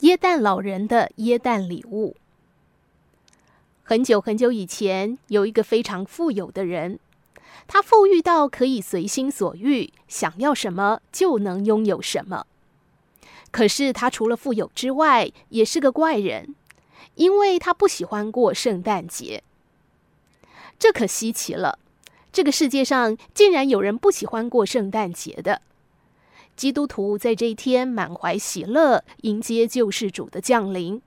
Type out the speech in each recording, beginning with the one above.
耶诞老人的耶诞礼物。很久很久以前，有一个非常富有的人，他富裕到可以随心所欲，想要什么就能拥有什么。可是他除了富有之外，也是个怪人，因为他不喜欢过圣诞节。这可稀奇了，这个世界上竟然有人不喜欢过圣诞节的。基督徒在这一天满怀喜乐迎接救世主的降临，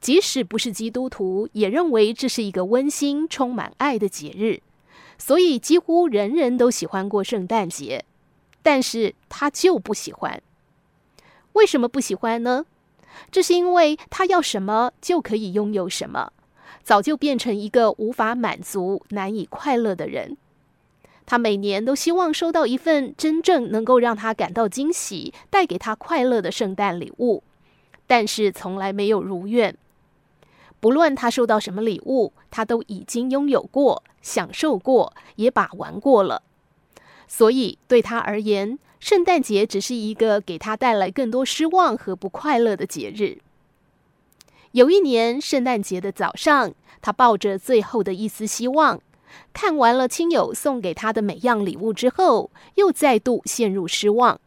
即使不是基督徒，也认为这是一个温馨、充满爱的节日，所以几乎人人都喜欢过圣诞节。但是他就不喜欢，为什么不喜欢呢？这是因为他要什么就可以拥有什么，早就变成一个无法满足、难以快乐的人。他每年都希望收到一份真正能够让他感到惊喜、带给他快乐的圣诞礼物，但是从来没有如愿。不论他收到什么礼物，他都已经拥有过、享受过，也把玩过了。所以对他而言，圣诞节只是一个给他带来更多失望和不快乐的节日。有一年圣诞节的早上，他抱着最后的一丝希望。看完了亲友送给他的每样礼物之后，又再度陷入失望。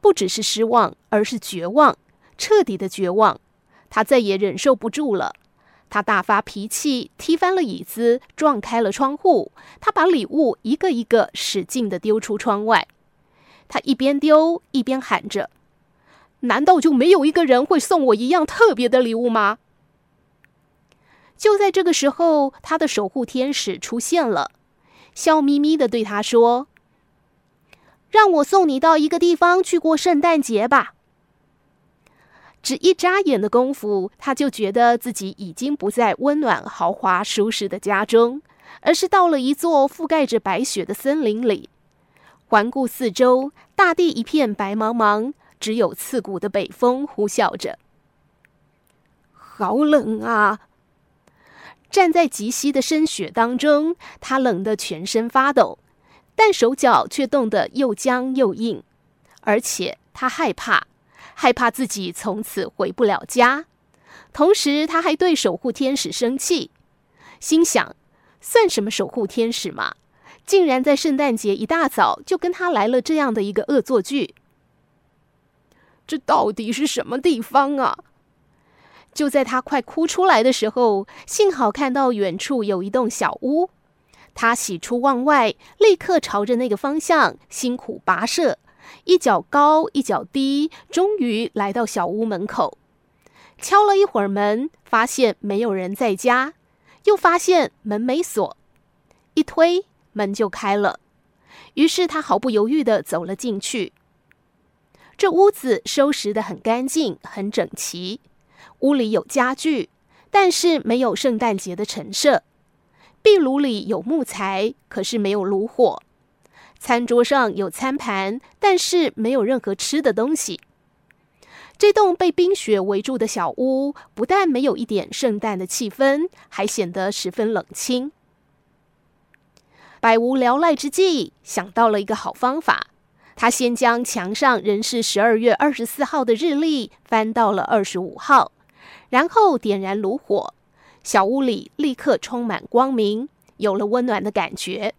不只是失望，而是绝望，彻底的绝望。他再也忍受不住了，他大发脾气，踢翻了椅子，撞开了窗户。他把礼物一个一个使劲地丢出窗外。他一边丢一边喊着：“难道就没有一个人会送我一样特别的礼物吗？”就在这个时候，他的守护天使出现了，笑眯眯地对他说：“让我送你到一个地方去过圣诞节吧。”只一眨眼的功夫，他就觉得自己已经不在温暖、豪华、舒适的家中，而是到了一座覆盖着白雪的森林里。环顾四周，大地一片白茫茫，只有刺骨的北风呼啸着。好冷啊！站在极西的深雪当中，他冷得全身发抖，但手脚却冻得又僵又硬，而且他害怕，害怕自己从此回不了家。同时，他还对守护天使生气，心想：算什么守护天使嘛，竟然在圣诞节一大早就跟他来了这样的一个恶作剧。这到底是什么地方啊？就在他快哭出来的时候，幸好看到远处有一栋小屋，他喜出望外，立刻朝着那个方向辛苦跋涉，一脚高一脚低，终于来到小屋门口，敲了一会儿门，发现没有人在家，又发现门没锁，一推门就开了，于是他毫不犹豫地走了进去。这屋子收拾得很干净，很整齐。屋里有家具，但是没有圣诞节的陈设。壁炉里有木材，可是没有炉火。餐桌上有餐盘，但是没有任何吃的东西。这栋被冰雪围住的小屋，不但没有一点圣诞的气氛，还显得十分冷清。百无聊赖之际，想到了一个好方法。他先将墙上仍是十二月二十四号的日历翻到了二十五号。然后点燃炉火，小屋里立刻充满光明，有了温暖的感觉。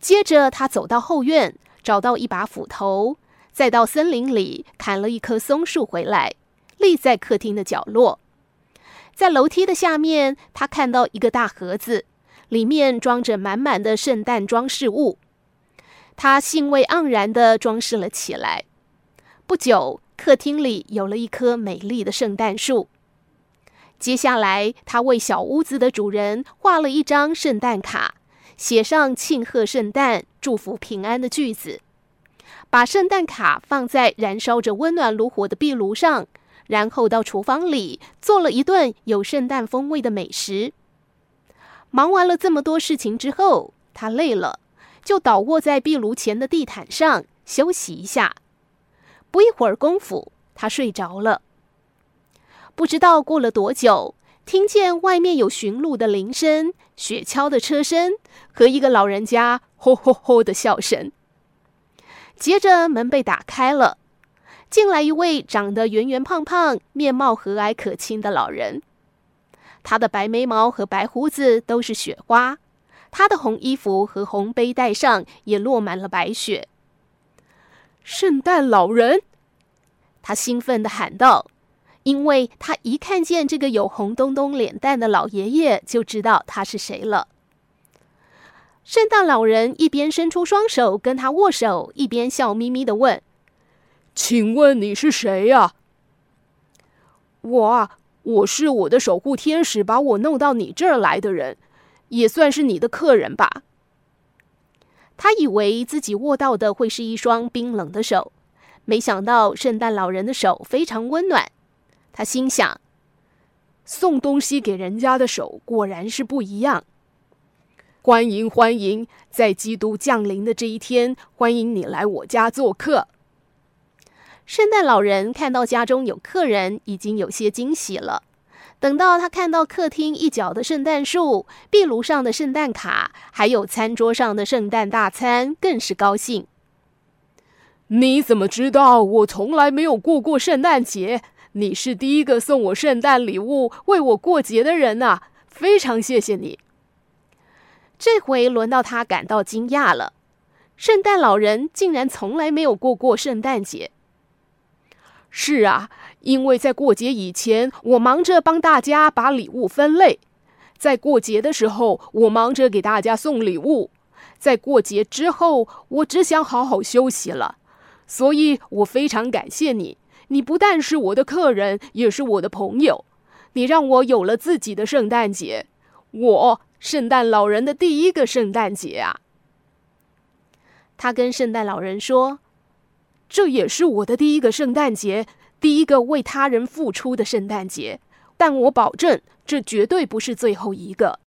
接着，他走到后院，找到一把斧头，再到森林里砍了一棵松树回来，立在客厅的角落。在楼梯的下面，他看到一个大盒子，里面装着满满的圣诞装饰物。他兴味盎然地装饰了起来。不久，客厅里有了一棵美丽的圣诞树。接下来，他为小屋子的主人画了一张圣诞卡，写上“庆贺圣诞、祝福平安”的句子，把圣诞卡放在燃烧着温暖炉火的壁炉上，然后到厨房里做了一顿有圣诞风味的美食。忙完了这么多事情之后，他累了，就倒卧在壁炉前的地毯上休息一下。不一会儿功夫，他睡着了。不知道过了多久，听见外面有驯鹿的铃声、雪橇的车声和一个老人家“吼吼吼”的笑声。接着门被打开了，进来一位长得圆圆胖胖、面貌和蔼可亲的老人。他的白眉毛和白胡子都是雪花，他的红衣服和红背带上也落满了白雪。圣诞老人，他兴奋地喊道，因为他一看见这个有红咚咚脸蛋的老爷爷，就知道他是谁了。圣诞老人一边伸出双手跟他握手，一边笑眯眯地问：“请问你是谁呀？”“我，我是我的守护天使把我弄到你这儿来的人，也算是你的客人吧。”他以为自己握到的会是一双冰冷的手，没想到圣诞老人的手非常温暖。他心想：“送东西给人家的手果然是不一样。”欢迎欢迎，在基督降临的这一天，欢迎你来我家做客。圣诞老人看到家中有客人，已经有些惊喜了。等到他看到客厅一角的圣诞树、壁炉上的圣诞卡，还有餐桌上的圣诞大餐，更是高兴。你怎么知道我从来没有过过圣诞节？你是第一个送我圣诞礼物、为我过节的人呐！非常谢谢你。这回轮到他感到惊讶了，圣诞老人竟然从来没有过过圣诞节。是啊，因为在过节以前，我忙着帮大家把礼物分类；在过节的时候，我忙着给大家送礼物；在过节之后，我只想好好休息了。所以我非常感谢你，你不但是我的客人，也是我的朋友。你让我有了自己的圣诞节，我。圣诞老人的第一个圣诞节啊！他跟圣诞老人说：“这也是我的第一个圣诞节，第一个为他人付出的圣诞节。但我保证，这绝对不是最后一个。”